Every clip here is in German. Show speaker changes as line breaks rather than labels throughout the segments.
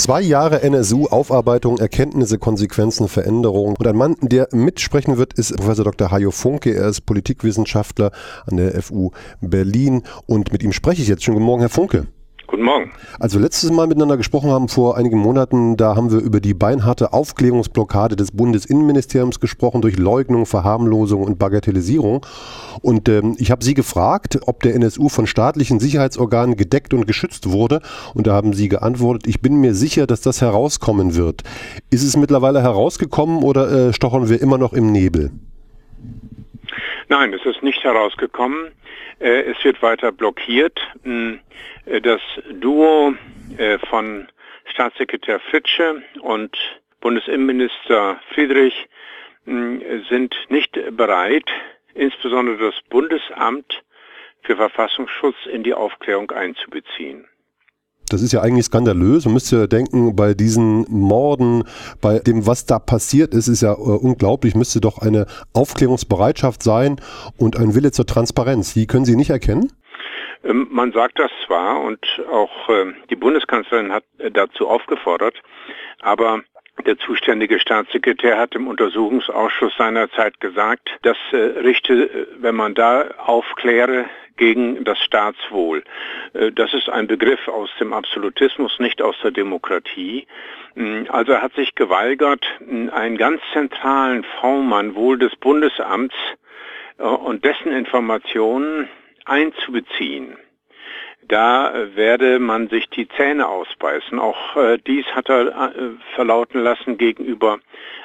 Zwei Jahre NSU, Aufarbeitung, Erkenntnisse, Konsequenzen, Veränderungen. Und ein Mann, der mitsprechen wird, ist Professor Dr. Hajo Funke. Er ist Politikwissenschaftler an der FU Berlin. Und mit ihm spreche ich jetzt. Schönen guten Morgen, Herr Funke.
Guten Morgen.
Als letztes Mal miteinander gesprochen haben, vor einigen Monaten, da haben wir über die beinharte Aufklärungsblockade des Bundesinnenministeriums gesprochen, durch Leugnung, Verharmlosung und Bagatellisierung. Und ähm, ich habe Sie gefragt, ob der NSU von staatlichen Sicherheitsorganen gedeckt und geschützt wurde. Und da haben Sie geantwortet, ich bin mir sicher, dass das herauskommen wird. Ist es mittlerweile herausgekommen oder äh, stochern wir immer noch im Nebel?
Nein, es ist nicht herausgekommen. Äh, es wird weiter blockiert. Hm, äh, das Duo äh, von Staatssekretär Fritsche und Bundesinnenminister Friedrich hm, sind nicht bereit, insbesondere das Bundesamt für Verfassungsschutz in die Aufklärung einzubeziehen.
Das ist ja eigentlich skandalös. Man müsste ja denken, bei diesen Morden, bei dem, was da passiert ist, ist ja äh, unglaublich, müsste doch eine Aufklärungsbereitschaft sein und ein Wille zur Transparenz. Die können Sie nicht erkennen?
Ähm, man sagt das zwar und auch äh, die Bundeskanzlerin hat äh, dazu aufgefordert, aber der zuständige Staatssekretär hat im Untersuchungsausschuss seinerzeit gesagt, das äh, richte, wenn man da aufkläre, gegen das Staatswohl. Äh, das ist ein Begriff aus dem Absolutismus, nicht aus der Demokratie. Mm, also er hat sich geweigert, mm, einen ganz zentralen V-Mann wohl des Bundesamts äh, und dessen Informationen einzubeziehen da werde man sich die Zähne ausbeißen. Auch äh, dies hat er äh, verlauten lassen gegenüber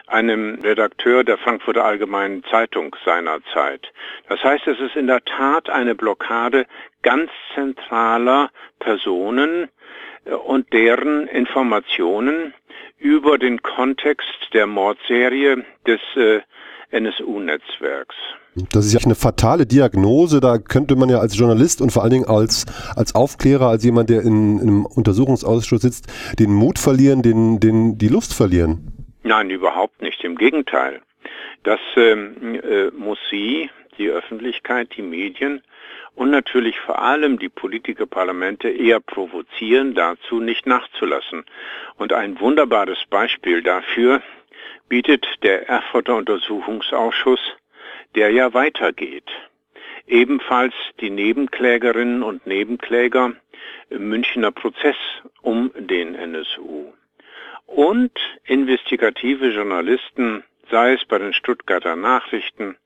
einem Redakteur der Frankfurter Allgemeinen Zeitung seinerzeit. Das heißt, es ist in der Tat eine Blockade ganz zentraler Personen äh, und deren Informationen über den Kontext der Mordserie des äh, NSU-Netzwerks.
Das ist ja eine fatale Diagnose. Da könnte man ja als Journalist und vor allen Dingen als, als Aufklärer, als jemand, der in, in einem Untersuchungsausschuss sitzt, den Mut verlieren, den, den, die Lust verlieren.
Nein, überhaupt nicht. Im Gegenteil. Das ähm, äh, muss Sie, die Öffentlichkeit, die Medien und natürlich vor allem die Politikerparlamente eher provozieren, dazu nicht nachzulassen. Und ein wunderbares Beispiel dafür bietet der Erfurter Untersuchungsausschuss, der ja weitergeht. Ebenfalls die Nebenklägerinnen und Nebenkläger im Münchner Prozess um den NSU. Und investigative Journalisten, sei es bei den Stuttgarter Nachrichten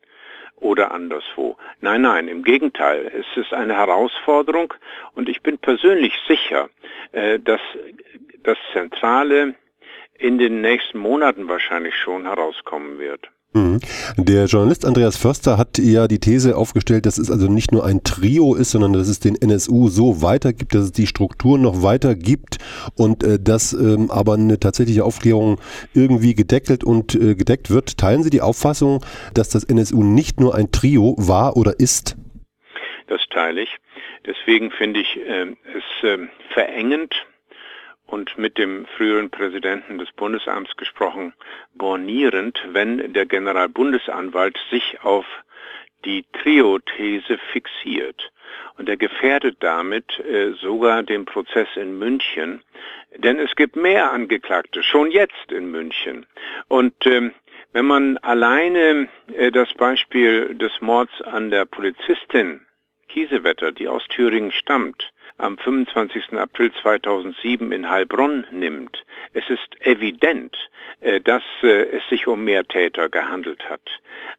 oder anderswo. Nein, nein, im Gegenteil, es ist eine Herausforderung und ich bin persönlich sicher, äh, dass das Zentrale in den nächsten Monaten wahrscheinlich schon herauskommen wird.
Mhm. Der Journalist Andreas Förster hat ja die These aufgestellt, dass es also nicht nur ein Trio ist, sondern dass es den NSU so weitergibt, dass es die Strukturen noch weiter gibt und äh, dass ähm, aber eine tatsächliche Aufklärung irgendwie gedeckelt und äh, gedeckt wird. Teilen Sie die Auffassung, dass das NSU nicht nur ein Trio war oder ist?
Das teile ich. Deswegen finde ich äh, es ähm, verengend, und mit dem früheren Präsidenten des Bundesamts gesprochen, bornierend, wenn der Generalbundesanwalt sich auf die Trio-These fixiert. Und er gefährdet damit äh, sogar den Prozess in München. Denn es gibt mehr Angeklagte, schon jetzt in München. Und ähm, wenn man alleine äh, das Beispiel des Mords an der Polizistin Kiesewetter, die aus Thüringen stammt, am 25. April 2007 in Heilbronn nimmt, es ist evident, äh, dass äh, es sich um mehr Täter gehandelt hat.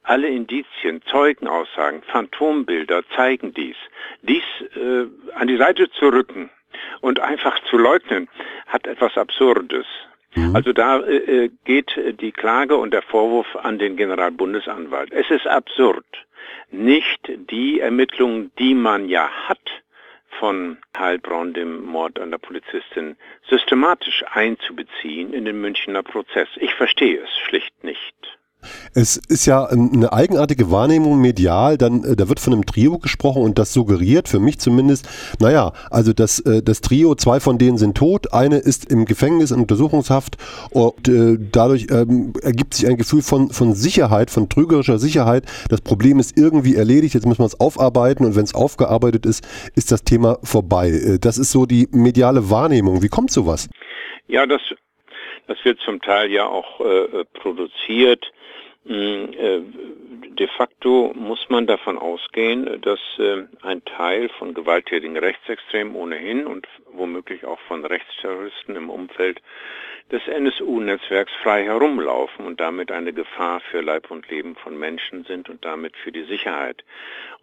Alle Indizien, Zeugenaussagen, Phantombilder zeigen dies. Dies äh, an die Seite zu rücken und einfach zu leugnen, hat etwas Absurdes. Mhm. Also da äh, geht die Klage und der Vorwurf an den Generalbundesanwalt. Es ist absurd, nicht die Ermittlungen, die man ja hat, von Heilbronn, dem Mord an der Polizistin, systematisch einzubeziehen in den Münchner Prozess. Ich verstehe es schlicht nicht.
Es ist ja eine eigenartige Wahrnehmung medial, dann, äh, da wird von einem Trio gesprochen und das suggeriert, für mich zumindest, naja, also das, äh, das Trio, zwei von denen sind tot, eine ist im Gefängnis in Untersuchungshaft und äh, dadurch ähm, ergibt sich ein Gefühl von, von Sicherheit, von trügerischer Sicherheit. Das Problem ist irgendwie erledigt, jetzt muss man es aufarbeiten und wenn es aufgearbeitet ist, ist das Thema vorbei. Das ist so die mediale Wahrnehmung. Wie kommt sowas?
Ja, das, das wird zum Teil ja auch äh, produziert. Hm, äh, de facto muss man davon ausgehen, dass äh, ein Teil von gewalttätigen Rechtsextremen ohnehin und womöglich auch von Rechtsterroristen im Umfeld des NSU-Netzwerks frei herumlaufen und damit eine Gefahr für Leib und Leben von Menschen sind und damit für die Sicherheit.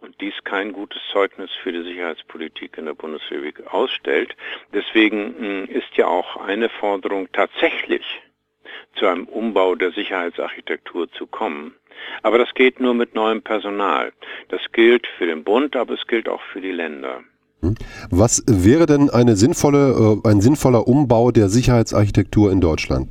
Und dies kein gutes Zeugnis für die Sicherheitspolitik in der Bundesrepublik ausstellt. Deswegen hm, ist ja auch eine Forderung tatsächlich zu einem Umbau der Sicherheitsarchitektur zu kommen. Aber das geht nur mit neuem Personal. Das gilt für den Bund, aber es gilt auch für die Länder.
Hm? Was wäre denn sinnvolle, äh, ein sinnvoller Umbau der Sicherheitsarchitektur in Deutschland?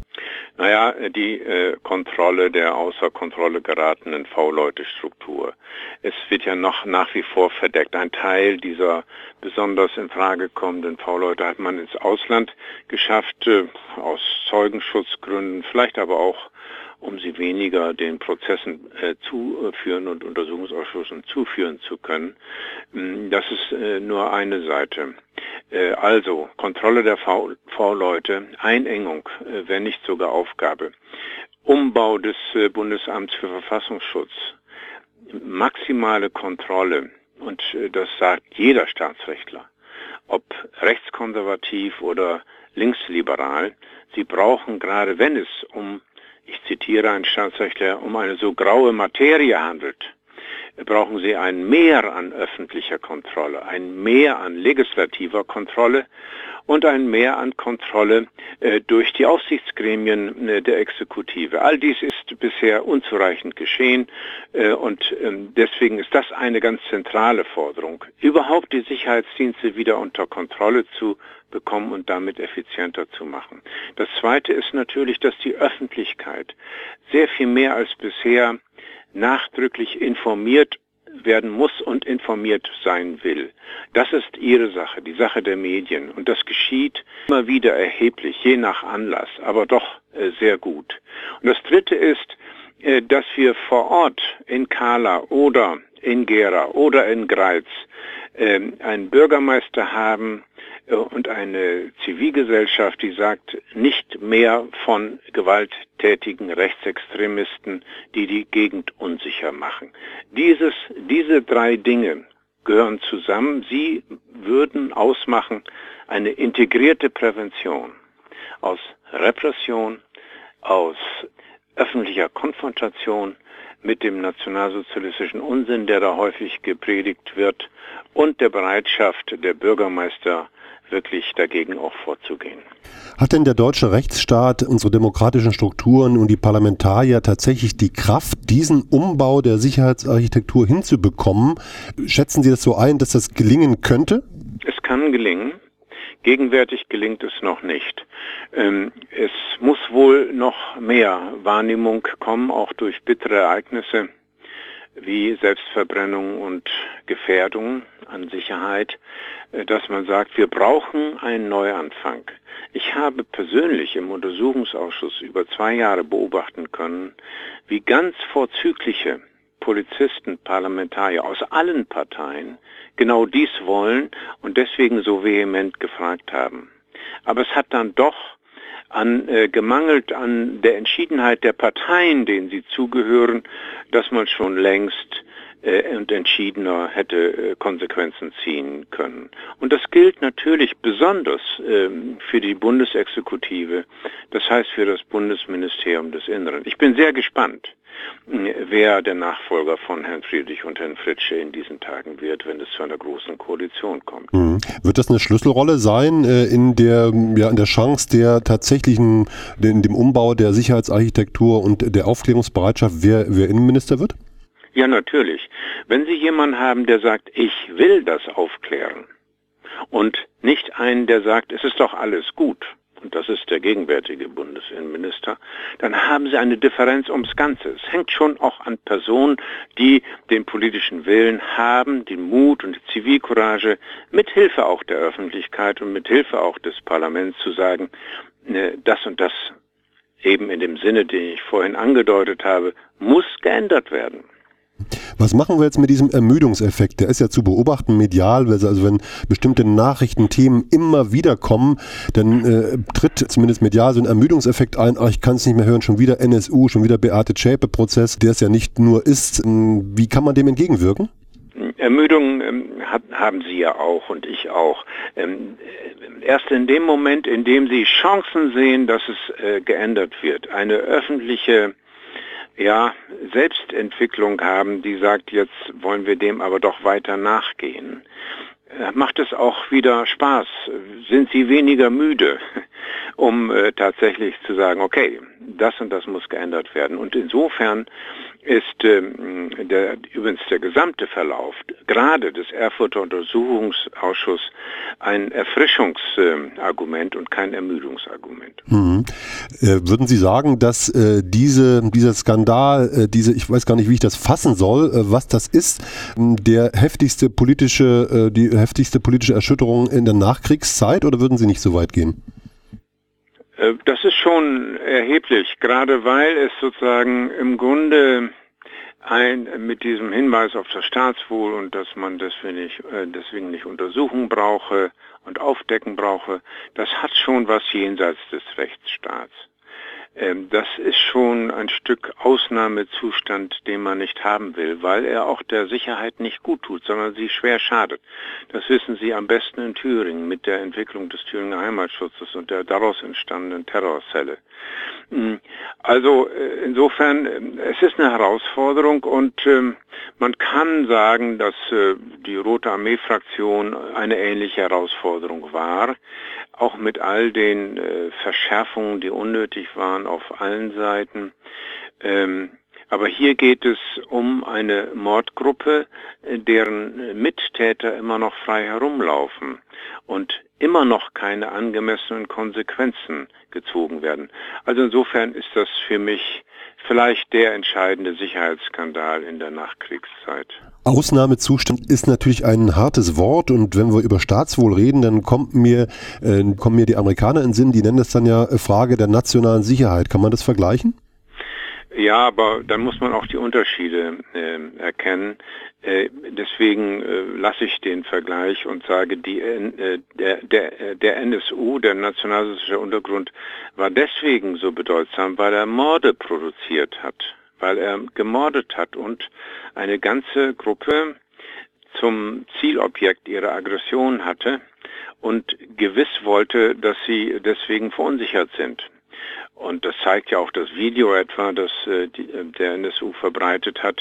Naja, die äh, Kontrolle der außer Kontrolle geratenen V-Leute-Struktur. Es wird ja noch nach wie vor verdeckt. Ein Teil dieser besonders in Frage kommenden V-Leute hat man ins Ausland geschafft, äh, aus Zeugenschutzgründen, vielleicht aber auch um sie weniger den Prozessen äh, zuführen und Untersuchungsausschüssen zuführen zu können. Hm, das ist äh, nur eine Seite. Äh, also Kontrolle der V-Leute, Einengung, äh, wenn nicht sogar Aufgabe, Umbau des äh, Bundesamts für Verfassungsschutz, maximale Kontrolle, und äh, das sagt jeder Staatsrechtler, ob rechtskonservativ oder linksliberal, sie brauchen gerade, wenn es um ich zitiere einen Staatsrechtler, um eine so graue Materie handelt, brauchen Sie ein Mehr an öffentlicher Kontrolle, ein Mehr an legislativer Kontrolle und ein Mehr an Kontrolle äh, durch die Aufsichtsgremien äh, der Exekutive. All dies ist bisher unzureichend geschehen äh, und ähm, deswegen ist das eine ganz zentrale Forderung, überhaupt die Sicherheitsdienste wieder unter Kontrolle zu bekommen und damit effizienter zu machen. Das Zweite ist natürlich, dass die Öffentlichkeit sehr viel mehr als bisher nachdrücklich informiert werden muss und informiert sein will. Das ist ihre Sache, die Sache der Medien. Und das geschieht immer wieder erheblich, je nach Anlass, aber doch äh, sehr gut. Und das Dritte ist, äh, dass wir vor Ort in Kala oder in Gera oder in Greiz äh, einen Bürgermeister haben, und eine Zivilgesellschaft, die sagt, nicht mehr von gewalttätigen Rechtsextremisten, die die Gegend unsicher machen. Dieses, diese drei Dinge gehören zusammen. Sie würden ausmachen eine integrierte Prävention aus Repression, aus öffentlicher Konfrontation mit dem nationalsozialistischen Unsinn, der da häufig gepredigt wird, und der Bereitschaft der Bürgermeister, wirklich dagegen auch vorzugehen.
Hat denn der deutsche Rechtsstaat, unsere demokratischen Strukturen und die Parlamentarier tatsächlich die Kraft, diesen Umbau der Sicherheitsarchitektur hinzubekommen? Schätzen Sie das so ein, dass das gelingen könnte?
Es kann gelingen. Gegenwärtig gelingt es noch nicht. Ähm, es muss wohl noch mehr Wahrnehmung kommen, auch durch bittere Ereignisse wie Selbstverbrennung und Gefährdung an Sicherheit, äh, dass man sagt, wir brauchen einen Neuanfang. Ich habe persönlich im Untersuchungsausschuss über zwei Jahre beobachten können, wie ganz vorzügliche Polizisten, Parlamentarier aus allen Parteien genau dies wollen und deswegen so vehement gefragt haben. Aber es hat dann doch an äh, gemangelt an der Entschiedenheit der Parteien, denen sie zugehören, dass man schon längst äh, und entschiedener hätte äh, Konsequenzen ziehen können. Und das gilt natürlich besonders ähm, für die Bundesexekutive, das heißt für das Bundesministerium des Inneren. Ich bin sehr gespannt, wer der Nachfolger von Herrn Friedrich und Herrn Fritsche in diesen Tagen wird, wenn es zu einer großen Koalition kommt.
Mhm. Wird das eine Schlüsselrolle sein äh, in der, ja, in der Chance der tatsächlichen, in dem Umbau der Sicherheitsarchitektur und der Aufklärungsbereitschaft, wer, wer Innenminister wird?
Ja, natürlich. Wenn Sie jemanden haben, der sagt, ich will das aufklären und nicht einen, der sagt, es ist doch alles gut, und das ist der gegenwärtige Bundesinnenminister, dann haben sie eine Differenz ums Ganze. Es hängt schon auch an Personen, die den politischen Willen haben, den Mut und die Zivilcourage, mit Hilfe auch der Öffentlichkeit und mit Hilfe auch des Parlaments zu sagen, ne, das und das eben in dem Sinne, den ich vorhin angedeutet habe, muss geändert werden.
Was machen wir jetzt mit diesem Ermüdungseffekt? Der ist ja zu beobachten medial, also wenn bestimmte Nachrichtenthemen immer wieder kommen, dann äh, tritt zumindest medial so ein Ermüdungseffekt ein, ach, ich kann es nicht mehr hören, schon wieder NSU, schon wieder Beate Zschäpe-Prozess, der es ja nicht nur ist. Wie kann man dem entgegenwirken?
Ermüdung ähm, haben Sie ja auch und ich auch. Ähm, erst in dem Moment, in dem Sie Chancen sehen, dass es äh, geändert wird, eine öffentliche ja, Selbstentwicklung haben, die sagt, jetzt wollen wir dem aber doch weiter nachgehen, äh, macht es auch wieder Spaß. Sind Sie weniger müde, um äh, tatsächlich zu sagen, okay, das und das muss geändert werden. Und insofern ist ähm, der, übrigens der gesamte Verlauf, gerade des Erfurter Untersuchungsausschusses, ein Erfrischungsargument äh, und kein Ermüdungsargument.
Mhm. Äh, würden Sie sagen, dass äh, diese, dieser Skandal, äh, diese, ich weiß gar nicht, wie ich das fassen soll, äh, was das ist, der heftigste politische, äh, die heftigste politische Erschütterung in der Nachkriegszeit oder würden Sie nicht so weit gehen?
Das ist schon erheblich, gerade weil es sozusagen im Grunde ein, mit diesem Hinweis auf das Staatswohl und dass man deswegen nicht, äh, deswegen nicht untersuchen brauche und aufdecken brauche, das hat schon was jenseits des Rechtsstaats. Ähm, das ist schon ein Stück Ausnahmezustand, den man nicht haben will, weil er auch der Sicherheit nicht gut tut, sondern sie schwer schadet. Das wissen Sie am besten in Thüringen mit der Entwicklung des Thüringer Heimatschutzes und der daraus entstandenen Terrorzelle. Hm, also äh, insofern, äh, es ist eine Herausforderung und ähm, man kann sagen, dass äh, die Rote Armee-Fraktion eine ähnliche Herausforderung war, auch mit all den Verschärfungen, die unnötig waren auf allen Seiten. Ähm, aber hier geht es um eine Mordgruppe, deren Mittäter immer noch frei herumlaufen und immer noch keine angemessenen Konsequenzen gezogen werden. Also insofern ist das für mich vielleicht der entscheidende Sicherheitsskandal in der Nachkriegszeit.
Ausnahmezustand ist natürlich ein hartes Wort und wenn wir über Staatswohl reden, dann kommt mir, äh, kommen mir die Amerikaner in den Sinn, die nennen das dann ja Frage der nationalen Sicherheit. Kann man das vergleichen?
Ja, aber dann muss man auch die Unterschiede äh, erkennen. Äh, deswegen äh, lasse ich den Vergleich und sage, die, äh, der, der, der NSU, der nationalsozialistische Untergrund, war deswegen so bedeutsam, weil er Morde produziert hat, weil er gemordet hat und eine ganze Gruppe zum Zielobjekt ihrer Aggression hatte und gewiss wollte, dass sie deswegen verunsichert sind. Und das zeigt ja auch das Video etwa, das äh, die, äh, der NSU verbreitet hat,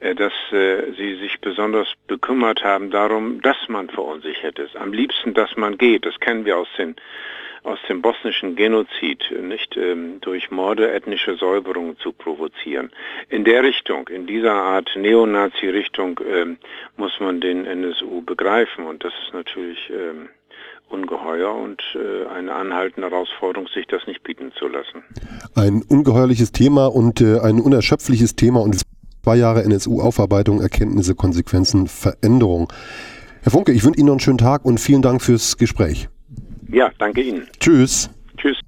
äh, dass äh, sie sich besonders bekümmert haben darum, dass man verunsichert ist. Am liebsten, dass man geht. Das kennen wir aus den aus dem bosnischen Genozid, nicht ähm, durch Morde ethnische Säuberungen zu provozieren. In der Richtung, in dieser Art Neonazi-Richtung ähm, muss man den NSU begreifen und das ist natürlich ähm, ungeheuer und äh, eine anhaltende Herausforderung, sich das nicht bieten zu lassen.
Ein ungeheuerliches Thema und äh, ein unerschöpfliches Thema und zwei Jahre NSU-Aufarbeitung, Erkenntnisse, Konsequenzen, Veränderung. Herr Funke, ich wünsche Ihnen noch einen schönen Tag und vielen Dank fürs Gespräch.
Ja, danke Ihnen.
Tschüss.
Tschüss.